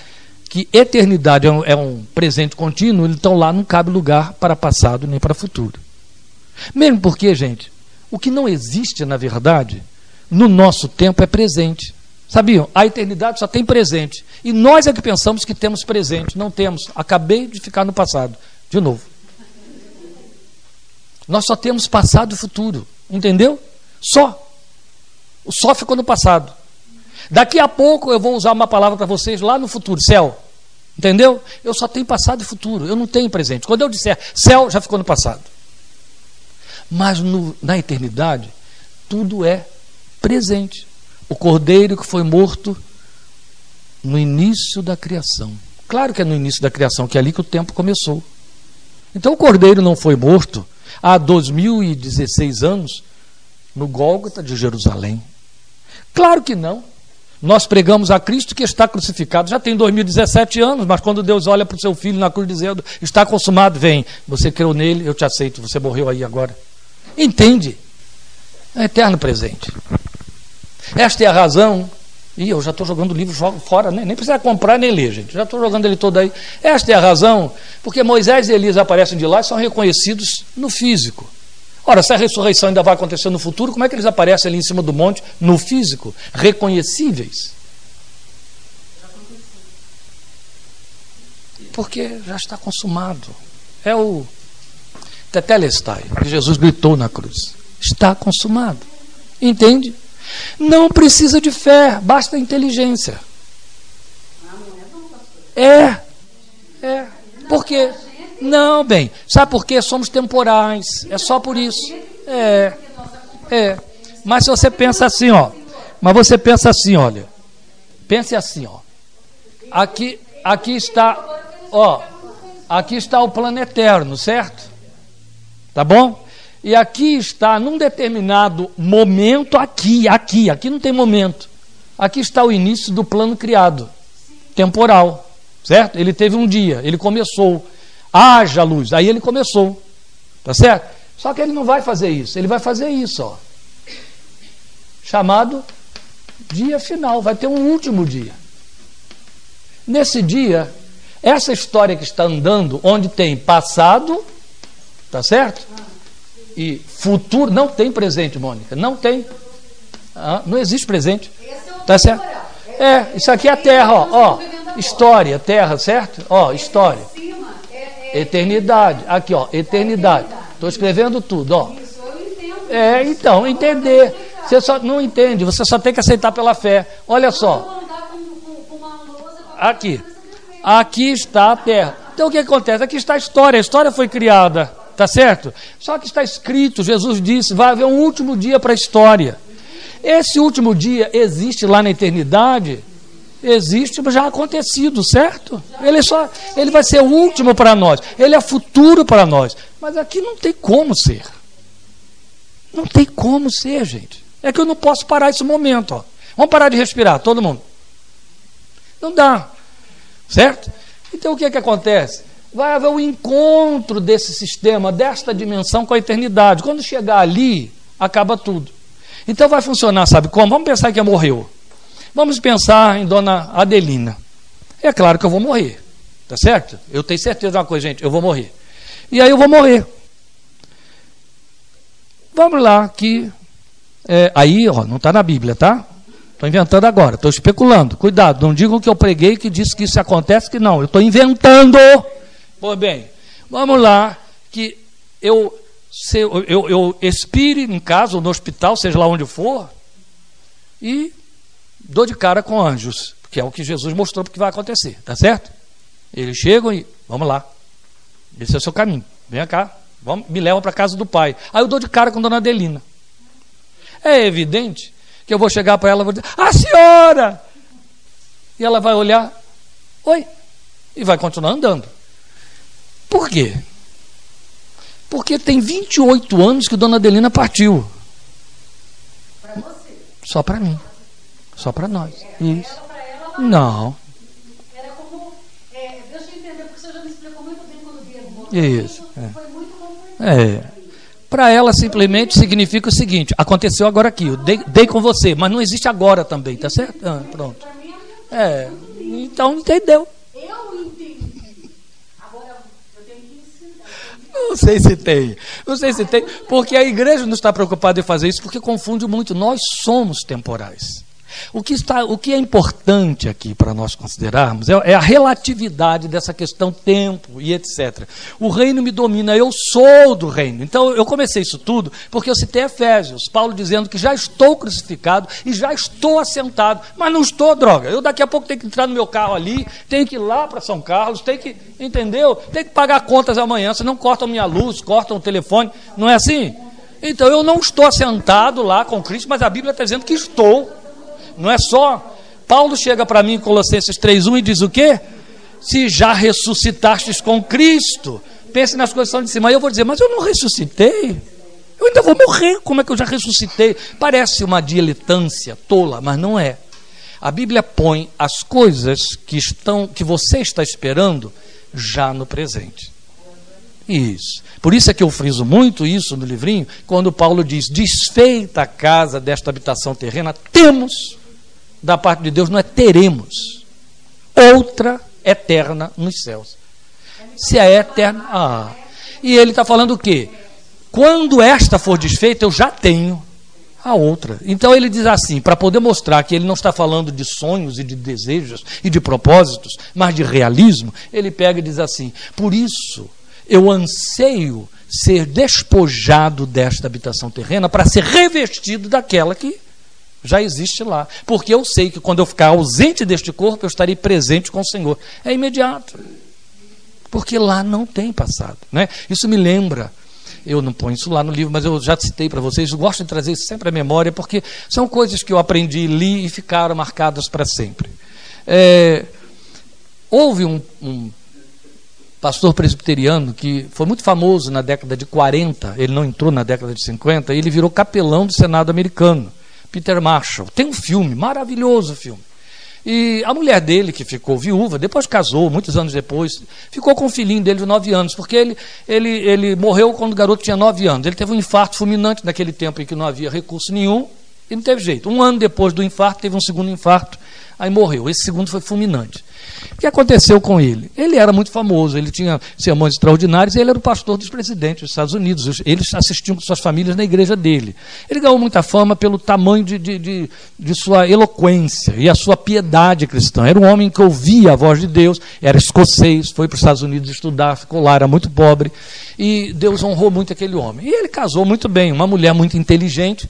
que eternidade é um, é um presente contínuo, então lá não cabe lugar para passado nem para futuro. Mesmo porque, gente, o que não existe, na verdade, no nosso tempo é presente. Sabiam? A eternidade só tem presente. E nós é que pensamos que temos presente. Não temos. Acabei de ficar no passado. De novo. Nós só temos passado e futuro. Entendeu? Só. O só ficou no passado. Daqui a pouco eu vou usar uma palavra para vocês lá no futuro, céu. Entendeu? Eu só tenho passado e futuro, eu não tenho presente. Quando eu disser céu, já ficou no passado. Mas no, na eternidade, tudo é presente. O cordeiro que foi morto no início da criação. Claro que é no início da criação, que é ali que o tempo começou. Então o cordeiro não foi morto há 2016 anos no Gólgota de Jerusalém. Claro que não. Nós pregamos a Cristo que está crucificado. Já tem 2017 anos, mas quando Deus olha para o seu filho na cruz dizendo: Está consumado, vem. Você creu nele, eu te aceito. Você morreu aí agora. Entende? É eterno presente. Esta é a razão. E eu já estou jogando o livro fora, né? nem precisa comprar nem ler, gente. Já estou jogando ele todo aí. Esta é a razão, porque Moisés e Elias aparecem de lá e são reconhecidos no físico. Ora, se a ressurreição ainda vai acontecer no futuro, como é que eles aparecem ali em cima do monte, no físico, reconhecíveis? Porque já está consumado. É o Tetelestai, que Jesus gritou na cruz. Está consumado. Entende? Não precisa de fé, basta inteligência. É, é. Por quê? Não, bem. Sabe por quê? Somos temporais. É só por isso. É. É. Mas se você pensa assim, ó. Mas você pensa assim, olha. Pense assim, ó. Aqui, aqui está, ó. Aqui está o plano eterno, certo? Tá bom? E aqui está, num determinado momento, aqui, aqui, aqui não tem momento. Aqui está o início do plano criado, temporal, certo? Ele teve um dia, ele começou. Haja luz, aí ele começou, tá certo? Só que ele não vai fazer isso, ele vai fazer isso, ó. Chamado dia final, vai ter um último dia. Nesse dia, essa história que está andando, onde tem passado, tá certo? E futuro, não tem presente, Mônica, não tem. Ah, não existe presente. Tá certo? É, isso aqui é a terra, ó, ó. História, terra, certo? Ó, história. Eternidade. Aqui, ó, eternidade. Estou escrevendo tudo, ó. É, então, entender. Você só não entende, você só tem que aceitar pela fé. Olha só. Aqui. Aqui está a terra. Então o que acontece? Aqui está a história. A história foi criada, tá certo? Só que está escrito, Jesus disse, vai haver um último dia para a história. Esse último dia existe lá na eternidade? Existe, já acontecido, certo? Ele é só, ele vai ser o último para nós. Ele é futuro para nós. Mas aqui não tem como ser. Não tem como ser, gente. É que eu não posso parar esse momento. Ó. Vamos parar de respirar, todo mundo. Não dá. Certo? Então o que é que acontece? Vai haver um encontro desse sistema, desta dimensão com a eternidade. Quando chegar ali, acaba tudo. Então vai funcionar, sabe como? Vamos pensar que morreu. Vamos pensar em Dona Adelina. É claro que eu vou morrer, tá certo? Eu tenho certeza de uma coisa, gente, eu vou morrer. E aí eu vou morrer. Vamos lá, que é, aí, ó, não está na Bíblia, tá? Estou inventando agora, estou especulando. Cuidado, não digam que eu preguei que disse que isso acontece, que não. Eu estou inventando. Pois bem, vamos lá, que eu se eu, eu, eu expire em casa ou no hospital, seja lá onde for, e dou de cara com anjos, que é o que Jesus mostrou que vai acontecer, tá certo? Eles chegam e vamos lá, esse é o seu caminho, venha cá, vamos, me leva para casa do pai. Aí eu dou de cara com Dona Adelina. É evidente que eu vou chegar para ela e vou dizer: A senhora! E ela vai olhar: Oi! E vai continuar andando. Por quê? Porque tem 28 anos que Dona Adelina partiu. Para você? Só para mim. Só para nós. Isso. Não. Era como. É, deixa eu entender, porque você já me explicou muito bem quando vieram. Isso. É. Foi muito bom. É. Para ela simplesmente significa o seguinte: aconteceu agora aqui, eu dei, dei com você, mas não existe agora também, tá certo? Ah, pronto. É. Então entendeu. Eu entendi. Não sei se tem. Não sei se tem. Porque a igreja não está preocupada em fazer isso porque confunde muito. Nós somos temporais. O que, está, o que é importante aqui para nós considerarmos é, é, a relatividade dessa questão tempo e etc. O reino me domina, eu sou do reino. Então eu comecei isso tudo porque eu citei Efésios, Paulo dizendo que já estou crucificado e já estou assentado, mas não estou, droga. Eu daqui a pouco tenho que entrar no meu carro ali, tenho que ir lá para São Carlos, tenho que, entendeu? Tenho que pagar contas amanhã, senão cortam minha luz, cortam o telefone, não é assim? Então eu não estou assentado lá com Cristo, mas a Bíblia está dizendo que estou. Não é só. Paulo chega para mim em Colossenses 3:1 e diz o quê? Se já ressuscitastes com Cristo, pense nas coisas que estão de cima. Aí eu vou dizer, mas eu não ressuscitei. Eu ainda vou morrer. Como é que eu já ressuscitei? Parece uma diletância tola, mas não é. A Bíblia põe as coisas que estão que você está esperando já no presente. Isso. Por isso é que eu friso muito isso no livrinho, quando Paulo diz: desfeita a casa desta habitação terrena, temos da parte de Deus não é teremos outra eterna nos céus. Se é eterna, ah. E ele está falando o quê? Quando esta for desfeita, eu já tenho a outra. Então ele diz assim, para poder mostrar que ele não está falando de sonhos e de desejos e de propósitos, mas de realismo, ele pega e diz assim: por isso eu anseio ser despojado desta habitação terrena para ser revestido daquela que já existe lá. Porque eu sei que quando eu ficar ausente deste corpo, eu estarei presente com o Senhor. É imediato. Porque lá não tem passado. Né? Isso me lembra. Eu não ponho isso lá no livro, mas eu já citei para vocês. Gosto de trazer isso sempre à memória, porque são coisas que eu aprendi, li e ficaram marcadas para sempre. É, houve um, um pastor presbiteriano que foi muito famoso na década de 40, ele não entrou na década de 50, ele virou capelão do Senado americano. Peter Marshall. Tem um filme, maravilhoso filme. E a mulher dele, que ficou viúva, depois casou, muitos anos depois, ficou com o filhinho dele de nove anos, porque ele, ele, ele morreu quando o garoto tinha nove anos. Ele teve um infarto fulminante naquele tempo em que não havia recurso nenhum, E não teve jeito. Um ano depois do infarto, teve um segundo infarto, aí morreu. Esse segundo foi fulminante. O que aconteceu com ele? Ele era muito famoso, ele tinha sermões extraordinários, ele era o pastor dos presidentes dos Estados Unidos. Eles assistiam com suas famílias na igreja dele. Ele ganhou muita fama pelo tamanho de, de, de, de sua eloquência e a sua piedade cristã. Era um homem que ouvia a voz de Deus, era escocês, foi para os Estados Unidos estudar, ficou lá, era muito pobre, e Deus honrou muito aquele homem. E ele casou muito bem, uma mulher muito inteligente.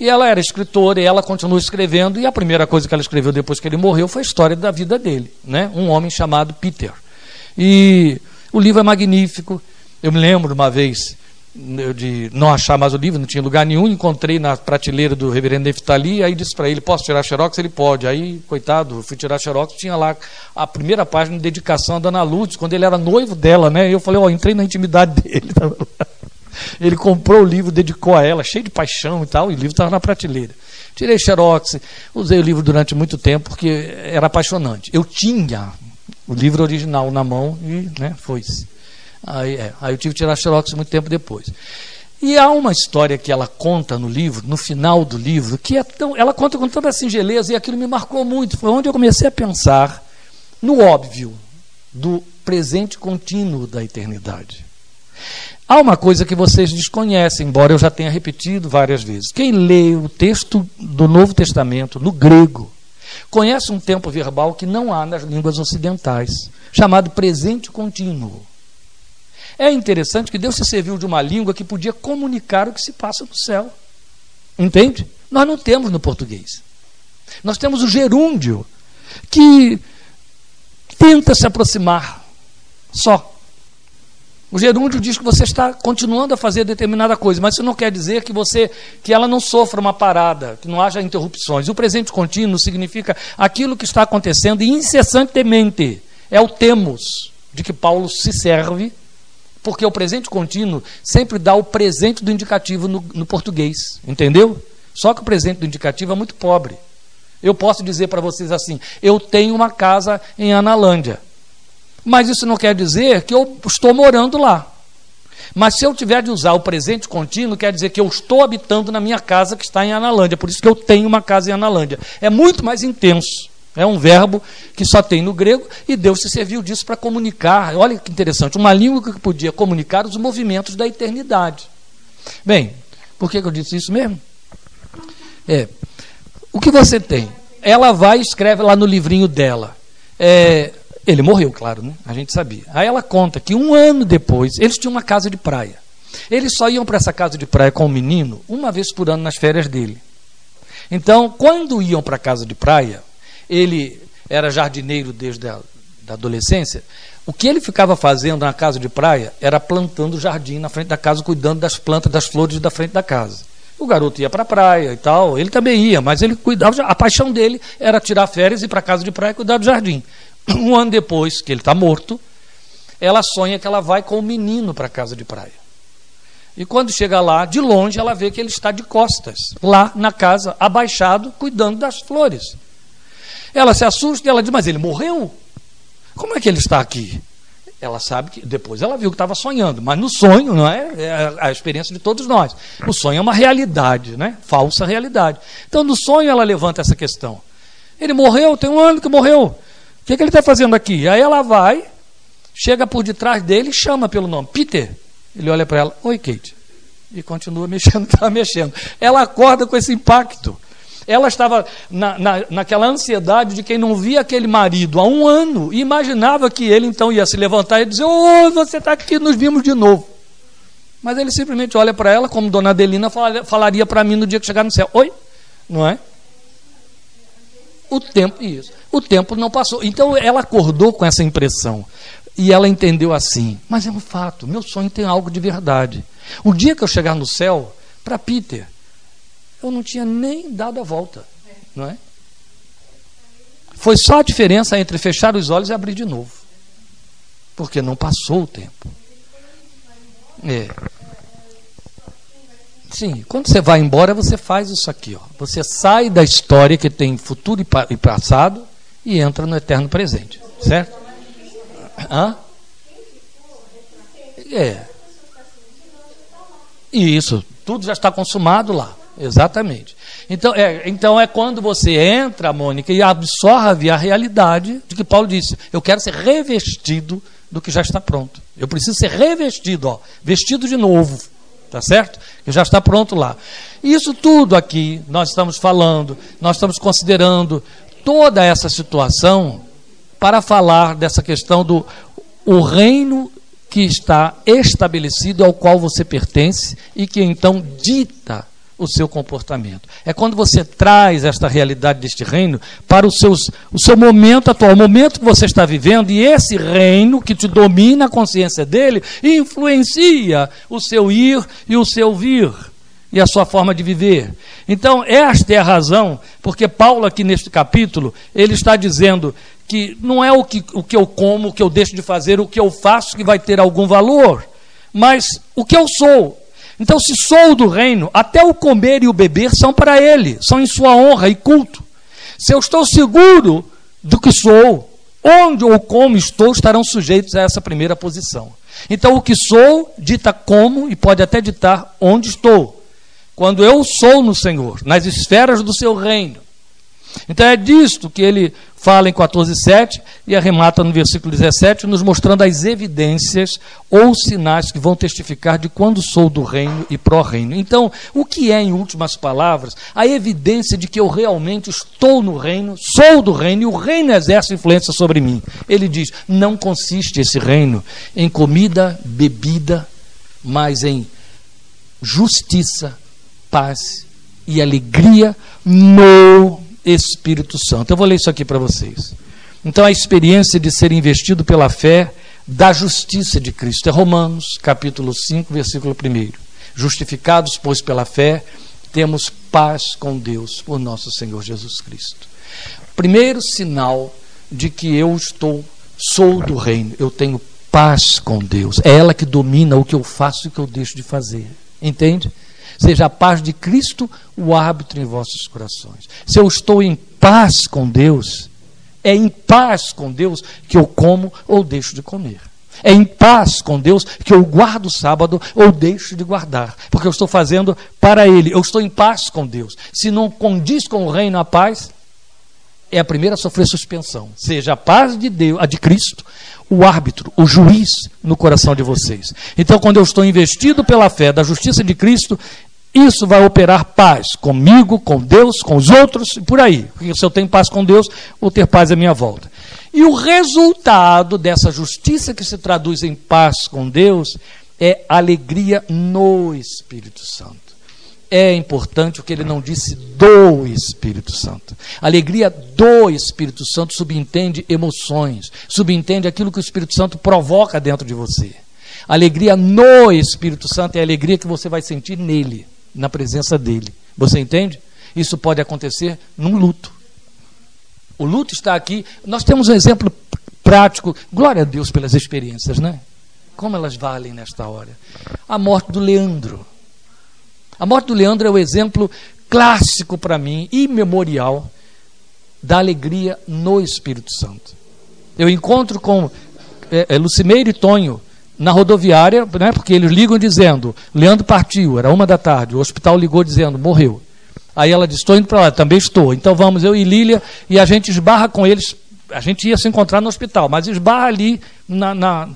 E ela era escritora e ela continuou escrevendo. E a primeira coisa que ela escreveu depois que ele morreu foi a história da vida dele, né? Um homem chamado Peter. E o livro é magnífico. Eu me lembro uma vez de não achar mais o livro, não tinha lugar nenhum, encontrei na prateleira do reverendo Neftali, aí disse para ele, posso tirar xerox? Ele pode. Aí, coitado, fui tirar xerox, tinha lá a primeira página de dedicação a Dona Lourdes, quando ele era noivo dela, né? Eu falei, ó, oh, entrei na intimidade dele. Ele comprou o livro, dedicou a ela, cheio de paixão e tal, e o livro estava na prateleira. Tirei xerox, usei o livro durante muito tempo, porque era apaixonante. Eu tinha o livro original na mão e né, foi-se. Aí, é, aí eu tive que tirar xerox muito tempo depois. E há uma história que ela conta no livro, no final do livro, que é tão, ela conta com tanta singeleza e aquilo me marcou muito. Foi onde eu comecei a pensar no óbvio do presente contínuo da eternidade. Há uma coisa que vocês desconhecem, embora eu já tenha repetido várias vezes. Quem lê o texto do Novo Testamento no grego conhece um tempo verbal que não há nas línguas ocidentais, chamado presente contínuo. É interessante que Deus se serviu de uma língua que podia comunicar o que se passa no céu. Entende? Nós não temos no português. Nós temos o gerúndio, que tenta se aproximar só. O gerúndio diz que você está continuando a fazer determinada coisa, mas isso não quer dizer que você que ela não sofra uma parada, que não haja interrupções. O presente contínuo significa aquilo que está acontecendo incessantemente. É o temos de que Paulo se serve, porque o presente contínuo sempre dá o presente do indicativo no, no português, entendeu? Só que o presente do indicativo é muito pobre. Eu posso dizer para vocês assim: eu tenho uma casa em Analândia. Mas isso não quer dizer que eu estou morando lá. Mas se eu tiver de usar o presente contínuo, quer dizer que eu estou habitando na minha casa que está em Analândia. Por isso que eu tenho uma casa em Analândia. É muito mais intenso. É um verbo que só tem no grego e Deus se serviu disso para comunicar. Olha que interessante, uma língua que podia comunicar os movimentos da eternidade. Bem, por que, eu disse isso mesmo? É, o que você tem? Ela vai e escreve lá no livrinho dela. É, ele morreu, claro, né? A gente sabia. Aí ela conta que um ano depois, eles tinham uma casa de praia. Eles só iam para essa casa de praia com o menino uma vez por ano nas férias dele. Então, quando iam para a casa de praia, ele era jardineiro desde a da adolescência. O que ele ficava fazendo na casa de praia era plantando jardim na frente da casa, cuidando das plantas, das flores da frente da casa. O garoto ia para a praia e tal, ele também ia, mas ele cuidava, a paixão dele era tirar férias e ir para a casa de praia e cuidar do jardim. Um ano depois, que ele está morto, ela sonha que ela vai com o menino para a casa de praia. E quando chega lá, de longe, ela vê que ele está de costas, lá na casa, abaixado, cuidando das flores. Ela se assusta e ela diz: Mas ele morreu? Como é que ele está aqui? Ela sabe que depois ela viu que estava sonhando, mas no sonho, não é? é a experiência de todos nós. O sonho é uma realidade, né? Falsa realidade. Então, no sonho, ela levanta essa questão. Ele morreu, tem um ano que morreu que, que ele está fazendo aqui? Aí ela vai, chega por detrás dele e chama pelo nome, Peter. Ele olha para ela, oi Kate. E continua mexendo, está mexendo. Ela acorda com esse impacto. Ela estava na, na, naquela ansiedade de quem não via aquele marido há um ano e imaginava que ele então ia se levantar e dizer: Oh, você está aqui, nos vimos de novo. Mas ele simplesmente olha para ela, como Dona Adelina falaria para mim no dia que chegar no céu: Oi, não é? O tempo, isso. O tempo não passou. Então ela acordou com essa impressão. E ela entendeu assim: mas é um fato, meu sonho tem algo de verdade. O dia que eu chegar no céu, para Peter, eu não tinha nem dado a volta. Não é? Foi só a diferença entre fechar os olhos e abrir de novo. Porque não passou o tempo. É. Sim, quando você vai embora, você faz isso aqui. Ó. Você sai da história que tem futuro e passado e entra no eterno presente. Certo? Hã? É. Isso, tudo já está consumado lá. Exatamente. Então é, então é quando você entra, Mônica, e absorve a realidade de que Paulo disse: Eu quero ser revestido do que já está pronto. Eu preciso ser revestido, ó, vestido de novo. Tá certo? Que já está pronto lá. Isso tudo aqui nós estamos falando, nós estamos considerando toda essa situação para falar dessa questão do o reino que está estabelecido ao qual você pertence e que então dita o seu comportamento. É quando você traz esta realidade deste reino para os seus, o seu momento atual, o momento que você está vivendo, e esse reino que te domina a consciência dele influencia o seu ir e o seu vir e a sua forma de viver. Então, esta é a razão, porque Paulo, aqui neste capítulo, ele está dizendo que não é o que, o que eu como, o que eu deixo de fazer, o que eu faço que vai ter algum valor, mas o que eu sou. Então, se sou do reino, até o comer e o beber são para ele, são em sua honra e culto. Se eu estou seguro do que sou, onde ou como estou estarão sujeitos a essa primeira posição. Então, o que sou dita como e pode até ditar onde estou. Quando eu sou no Senhor, nas esferas do seu reino. Então é disto que ele fala em 14,7 e arremata no versículo 17, nos mostrando as evidências ou sinais que vão testificar de quando sou do reino e pró-reino. Então, o que é, em últimas palavras, a evidência de que eu realmente estou no reino, sou do reino e o reino exerce influência sobre mim? Ele diz: não consiste esse reino em comida, bebida, mas em justiça, paz e alegria no Espírito Santo. Eu vou ler isso aqui para vocês. Então, a experiência de ser investido pela fé da justiça de Cristo. É Romanos, capítulo 5, versículo 1. Justificados, pois, pela fé, temos paz com Deus por nosso Senhor Jesus Cristo. Primeiro sinal de que eu estou, sou do reino, eu tenho paz com Deus. É ela que domina o que eu faço e o que eu deixo de fazer. Entende? Seja a paz de Cristo o árbitro em vossos corações. Se eu estou em paz com Deus, é em paz com Deus que eu como ou deixo de comer. É em paz com Deus que eu guardo o sábado ou deixo de guardar, porque eu estou fazendo para Ele. Eu estou em paz com Deus. Se não condiz com o reino a paz, é a primeira a sofrer suspensão. Seja a paz de Deus, a de Cristo, o árbitro, o juiz no coração de vocês. Então, quando eu estou investido pela fé da justiça de Cristo, isso vai operar paz comigo, com Deus, com os outros e por aí. Porque se eu tenho paz com Deus, vou ter paz à minha volta. E o resultado dessa justiça que se traduz em paz com Deus é alegria no Espírito Santo. É importante o que ele não disse do Espírito Santo. Alegria do Espírito Santo subentende emoções, subentende aquilo que o Espírito Santo provoca dentro de você. Alegria no Espírito Santo é a alegria que você vai sentir nele na presença dele. Você entende? Isso pode acontecer num luto. O luto está aqui. Nós temos um exemplo prático. Glória a Deus pelas experiências, né? Como elas valem nesta hora. A morte do Leandro. A morte do Leandro é o exemplo clássico para mim, imemorial, da alegria no Espírito Santo. Eu encontro com é, é, Lucimeiro e Tonho na rodoviária, né, porque eles ligam dizendo: Leandro partiu, era uma da tarde, o hospital ligou dizendo: morreu. Aí ela disse: estou indo para lá, também estou. Então vamos, eu e Lília, e a gente esbarra com eles. A gente ia se encontrar no hospital, mas esbarra ali na, na,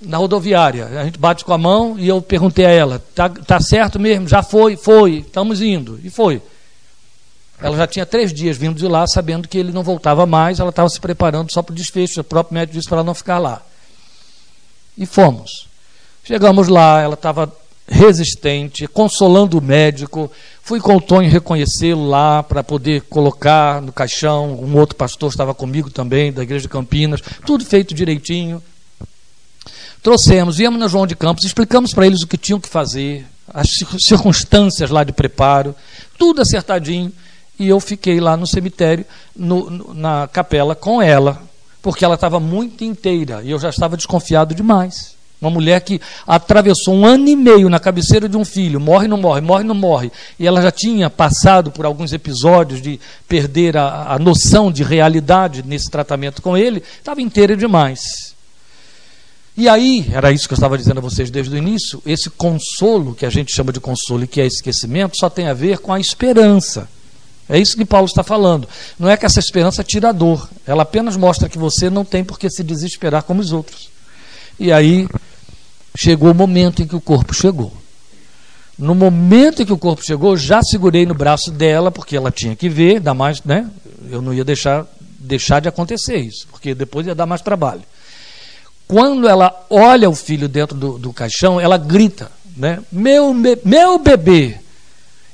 na rodoviária. A gente bate com a mão e eu perguntei a ela: tá, tá certo mesmo? Já foi, foi, estamos indo. E foi. Ela já tinha três dias vindo de lá, sabendo que ele não voltava mais, ela estava se preparando só para o desfecho. O próprio médico disse para ela não ficar lá. E fomos. Chegamos lá, ela estava resistente, consolando o médico. Fui com o Tonho reconhecê-lo lá para poder colocar no caixão. Um outro pastor estava comigo também, da igreja de Campinas. Tudo feito direitinho. Trouxemos, viemos na João de Campos, explicamos para eles o que tinham que fazer, as circunstâncias lá de preparo, tudo acertadinho. E eu fiquei lá no cemitério, no, no, na capela, com ela, porque ela estava muito inteira e eu já estava desconfiado demais. Uma mulher que atravessou um ano e meio na cabeceira de um filho, morre, não morre, morre, não morre, e ela já tinha passado por alguns episódios de perder a, a noção de realidade nesse tratamento com ele, estava inteira demais. E aí, era isso que eu estava dizendo a vocês desde o início, esse consolo, que a gente chama de consolo e que é esquecimento, só tem a ver com a esperança. É isso que Paulo está falando. Não é que essa esperança tira a dor, ela apenas mostra que você não tem por que se desesperar como os outros. E aí, chegou o momento em que o corpo chegou. No momento em que o corpo chegou, já segurei no braço dela, porque ela tinha que ver, dá mais, né? Eu não ia deixar, deixar de acontecer isso, porque depois ia dar mais trabalho. Quando ela olha o filho dentro do, do caixão, ela grita, né? Meu, meu bebê!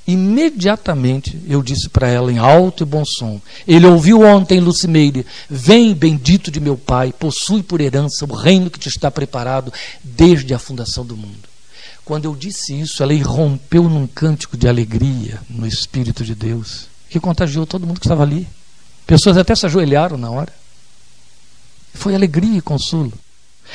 Imediatamente eu disse para ela em alto e bom som. Ele ouviu ontem, Lucimeire: Vem, bendito de meu Pai, possui por herança o reino que te está preparado desde a fundação do mundo. Quando eu disse isso, ela irrompeu num cântico de alegria no Espírito de Deus, que contagiou todo mundo que estava ali. Pessoas até se ajoelharam na hora. Foi alegria e consolo.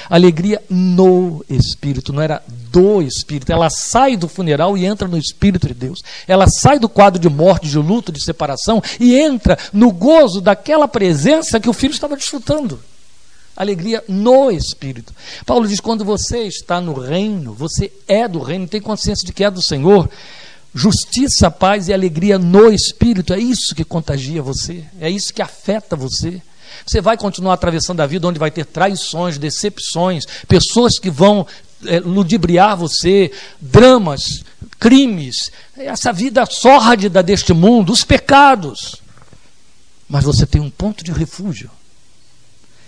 Alegria no Espírito, não era do Espírito. Ela sai do funeral e entra no Espírito de Deus. Ela sai do quadro de morte, de luto, de separação e entra no gozo daquela presença que o filho estava desfrutando. Alegria no Espírito. Paulo diz: quando você está no reino, você é do reino, tem consciência de que é do Senhor. Justiça, paz e alegria no Espírito, é isso que contagia você, é isso que afeta você. Você vai continuar atravessando a vida onde vai ter traições, decepções, pessoas que vão é, ludibriar você, dramas, crimes, essa vida sórdida deste mundo, os pecados. Mas você tem um ponto de refúgio.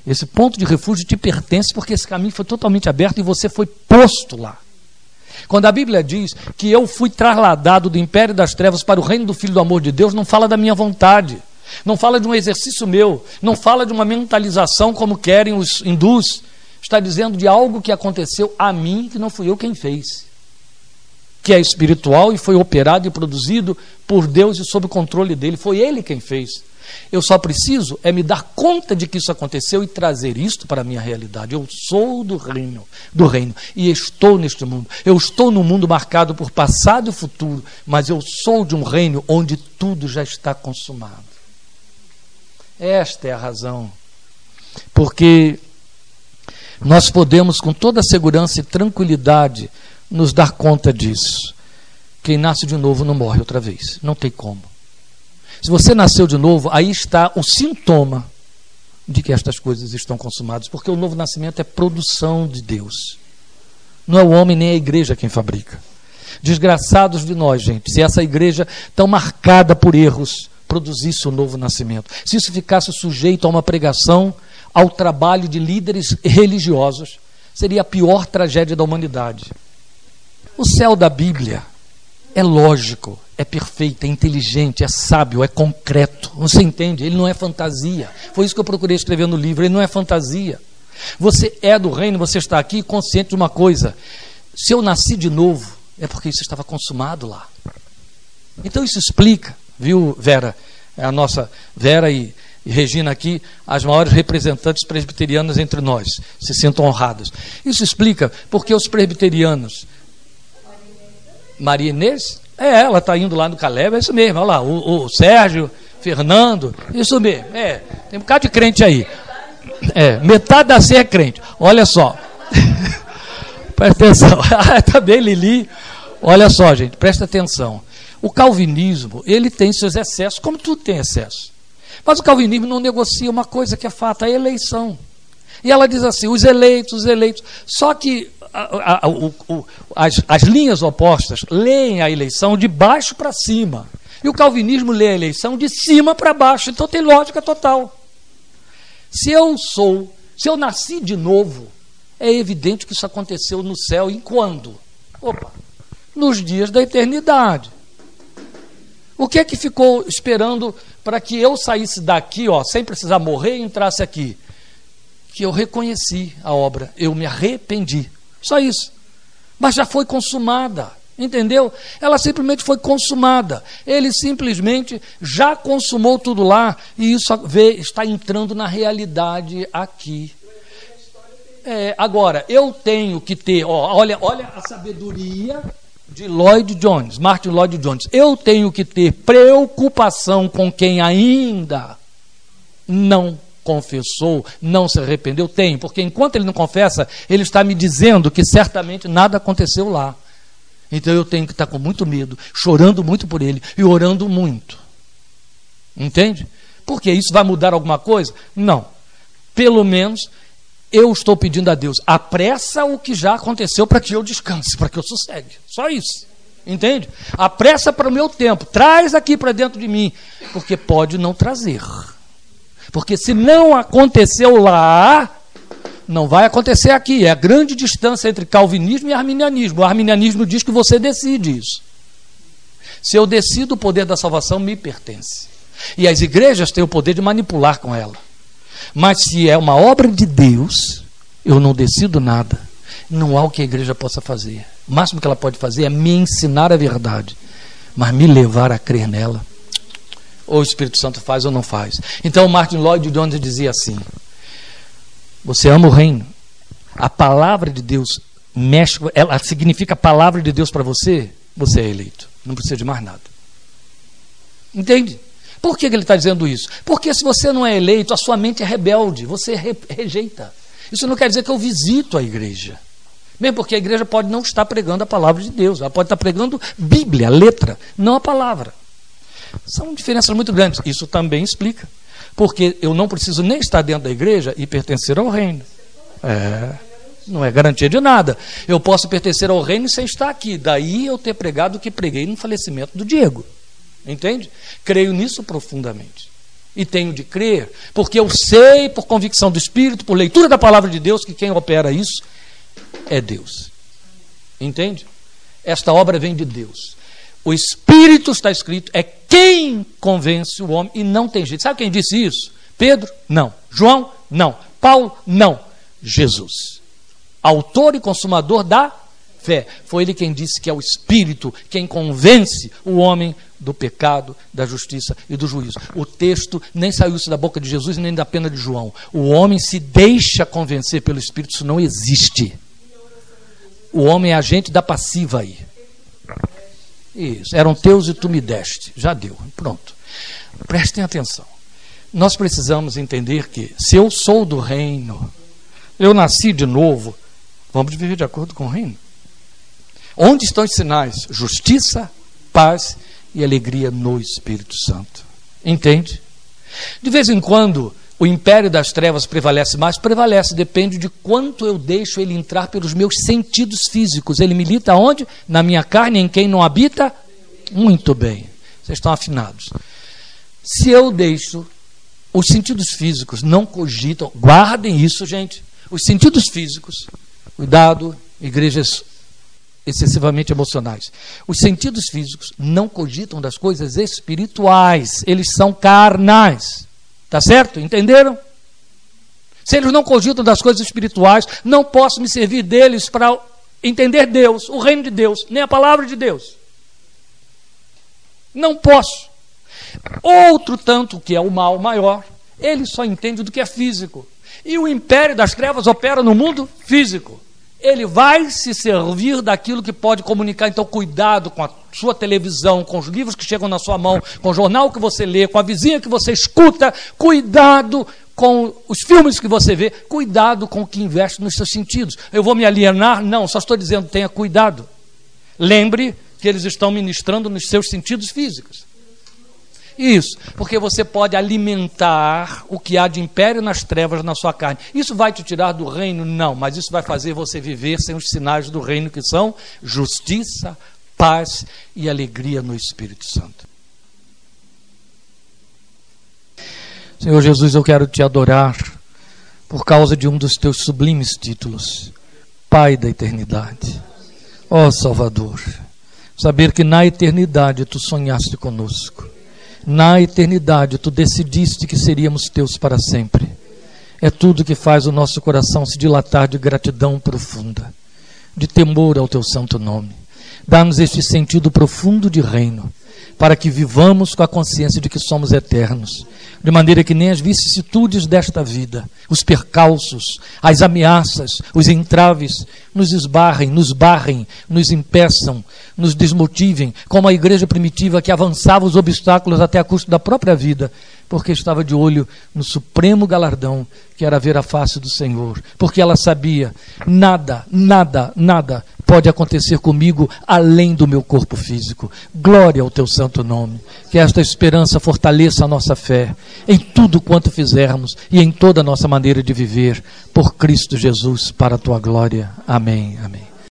Esse ponto de refúgio te pertence porque esse caminho foi totalmente aberto e você foi posto lá. Quando a Bíblia diz que eu fui trasladado do império das trevas para o reino do Filho do amor de Deus, não fala da minha vontade. Não fala de um exercício meu, não fala de uma mentalização como querem os hindus. Está dizendo de algo que aconteceu a mim, que não fui eu quem fez. Que é espiritual e foi operado e produzido por Deus e sob o controle dele. Foi ele quem fez. Eu só preciso é me dar conta de que isso aconteceu e trazer isto para a minha realidade. Eu sou do reino, do reino e estou neste mundo. Eu estou num mundo marcado por passado e futuro, mas eu sou de um reino onde tudo já está consumado. Esta é a razão. Porque nós podemos, com toda segurança e tranquilidade, nos dar conta disso. Quem nasce de novo não morre outra vez. Não tem como. Se você nasceu de novo, aí está o sintoma de que estas coisas estão consumadas, porque o novo nascimento é produção de Deus. Não é o homem nem a igreja quem fabrica. Desgraçados de nós, gente, se essa igreja tão marcada por erros, produzisse o novo nascimento, se isso ficasse sujeito a uma pregação, ao trabalho de líderes religiosos, seria a pior tragédia da humanidade. O céu da Bíblia é lógico, é perfeito, é inteligente, é sábio, é concreto. Você entende? Ele não é fantasia. Foi isso que eu procurei escrever no livro. Ele não é fantasia. Você é do reino, você está aqui consciente de uma coisa. Se eu nasci de novo, é porque isso estava consumado lá. Então isso explica Viu, Vera? É a nossa Vera e, e Regina aqui, as maiores representantes presbiterianas entre nós. Se sintam honradas. Isso explica porque os presbiterianos. Maria Inês? É, ela está indo lá no Caleb, é isso mesmo. Olha lá, o, o Sérgio, Fernando, isso mesmo. É, tem um bocado de crente aí. É, metade da ceia é crente. Olha só. presta atenção. Está bem, Lili. Olha só, gente, presta atenção. O calvinismo, ele tem seus excessos, como tudo tem excesso. Mas o calvinismo não negocia uma coisa que é fato, a eleição. E ela diz assim: os eleitos, os eleitos. Só que a, a, o, o, as, as linhas opostas leem a eleição de baixo para cima. E o calvinismo lê a eleição de cima para baixo. Então tem lógica total. Se eu sou, se eu nasci de novo, é evidente que isso aconteceu no céu em quando? Opa, nos dias da eternidade. O que é que ficou esperando para que eu saísse daqui, ó, sem precisar morrer e entrasse aqui? Que eu reconheci a obra, eu me arrependi. Só isso. Mas já foi consumada. Entendeu? Ela simplesmente foi consumada. Ele simplesmente já consumou tudo lá e isso está entrando na realidade aqui. É, agora, eu tenho que ter, ó, olha, olha a sabedoria de Lloyd Jones, Martin Lloyd Jones. Eu tenho que ter preocupação com quem ainda não confessou, não se arrependeu? Tem, porque enquanto ele não confessa, ele está me dizendo que certamente nada aconteceu lá. Então eu tenho que estar com muito medo, chorando muito por ele e orando muito. Entende? Porque isso vai mudar alguma coisa? Não. Pelo menos eu estou pedindo a Deus, apressa o que já aconteceu para que eu descanse, para que eu sossegue. Só isso. Entende? Apressa para o meu tempo, traz aqui para dentro de mim, porque pode não trazer. Porque se não aconteceu lá, não vai acontecer aqui. É a grande distância entre calvinismo e arminianismo. O arminianismo diz que você decide isso. Se eu decido, o poder da salvação me pertence. E as igrejas têm o poder de manipular com ela. Mas se é uma obra de Deus, eu não decido nada. Não há o que a igreja possa fazer. O máximo que ela pode fazer é me ensinar a verdade, mas me levar a crer nela. Ou o Espírito Santo faz ou não faz. Então Martin Lloyd Jones dizia assim: Você ama o reino. A palavra de Deus mexe, ela significa a palavra de Deus para você, você é eleito. Não precisa de mais nada. Entende? Por que ele está dizendo isso? Porque se você não é eleito, a sua mente é rebelde, você re rejeita. Isso não quer dizer que eu visito a igreja. Mesmo porque a igreja pode não estar pregando a palavra de Deus, ela pode estar pregando Bíblia, letra, não a palavra. São diferenças muito grandes. Isso também explica. Porque eu não preciso nem estar dentro da igreja e pertencer ao reino. É, não é garantia de nada. Eu posso pertencer ao reino sem estar aqui. Daí eu ter pregado o que preguei no falecimento do Diego. Entende? Creio nisso profundamente. E tenho de crer, porque eu sei, por convicção do Espírito, por leitura da palavra de Deus, que quem opera isso é Deus. Entende? Esta obra vem de Deus. O Espírito está escrito, é quem convence o homem, e não tem jeito. Sabe quem disse isso? Pedro? Não. João? Não. Paulo? Não. Jesus. Autor e consumador da fé. Foi ele quem disse que é o Espírito quem convence o homem do pecado, da justiça e do juízo. O texto nem saiu isso da boca de Jesus nem da pena de João. O homem se deixa convencer pelo Espírito, isso não existe. O homem é agente da passiva aí. Isso, eram teus e tu me deste. Já deu, pronto. Prestem atenção. Nós precisamos entender que se eu sou do reino, eu nasci de novo, vamos viver de acordo com o reino. Onde estão os sinais? Justiça, paz e alegria no Espírito Santo. Entende? De vez em quando, o império das trevas prevalece mais? Prevalece, depende de quanto eu deixo ele entrar pelos meus sentidos físicos. Ele milita onde? Na minha carne, em quem não habita? Muito bem. Vocês estão afinados. Se eu deixo os sentidos físicos não cogitam, guardem isso, gente. Os sentidos físicos, cuidado, igrejas excessivamente emocionais. Os sentidos físicos não cogitam das coisas espirituais, eles são carnais. Tá certo? Entenderam? Se eles não cogitam das coisas espirituais, não posso me servir deles para entender Deus, o reino de Deus, nem a palavra de Deus. Não posso. Outro tanto que é o mal maior, ele só entende do que é físico. E o império das trevas opera no mundo físico ele vai se servir daquilo que pode comunicar. Então, cuidado com a sua televisão, com os livros que chegam na sua mão, com o jornal que você lê, com a vizinha que você escuta. Cuidado com os filmes que você vê. Cuidado com o que investe nos seus sentidos. Eu vou me alienar? Não, só estou dizendo, tenha cuidado. Lembre que eles estão ministrando nos seus sentidos físicos. Isso, porque você pode alimentar o que há de império nas trevas na sua carne. Isso vai te tirar do reino? Não, mas isso vai fazer você viver sem os sinais do reino que são justiça, paz e alegria no Espírito Santo. Senhor Jesus, eu quero te adorar por causa de um dos teus sublimes títulos, Pai da eternidade. Ó oh, Salvador, saber que na eternidade tu sonhaste conosco na eternidade, tu decidiste que seríamos teus para sempre. É tudo que faz o nosso coração se dilatar de gratidão profunda, de temor ao teu santo nome. Dá-nos este sentido profundo de reino, para que vivamos com a consciência de que somos eternos, de maneira que nem as vicissitudes desta vida, os percalços, as ameaças, os entraves, nos esbarrem, nos barrem, nos impeçam, nos desmotivem, como a igreja primitiva que avançava os obstáculos até a custo da própria vida, porque estava de olho no supremo galardão, que era ver a face do Senhor, porque ela sabia: nada, nada, nada pode acontecer comigo além do meu corpo físico. Glória ao teu santo nome. Que esta esperança fortaleça a nossa fé em tudo quanto fizermos e em toda a nossa maneira de viver, por Cristo Jesus, para a tua glória. Amém. Amém.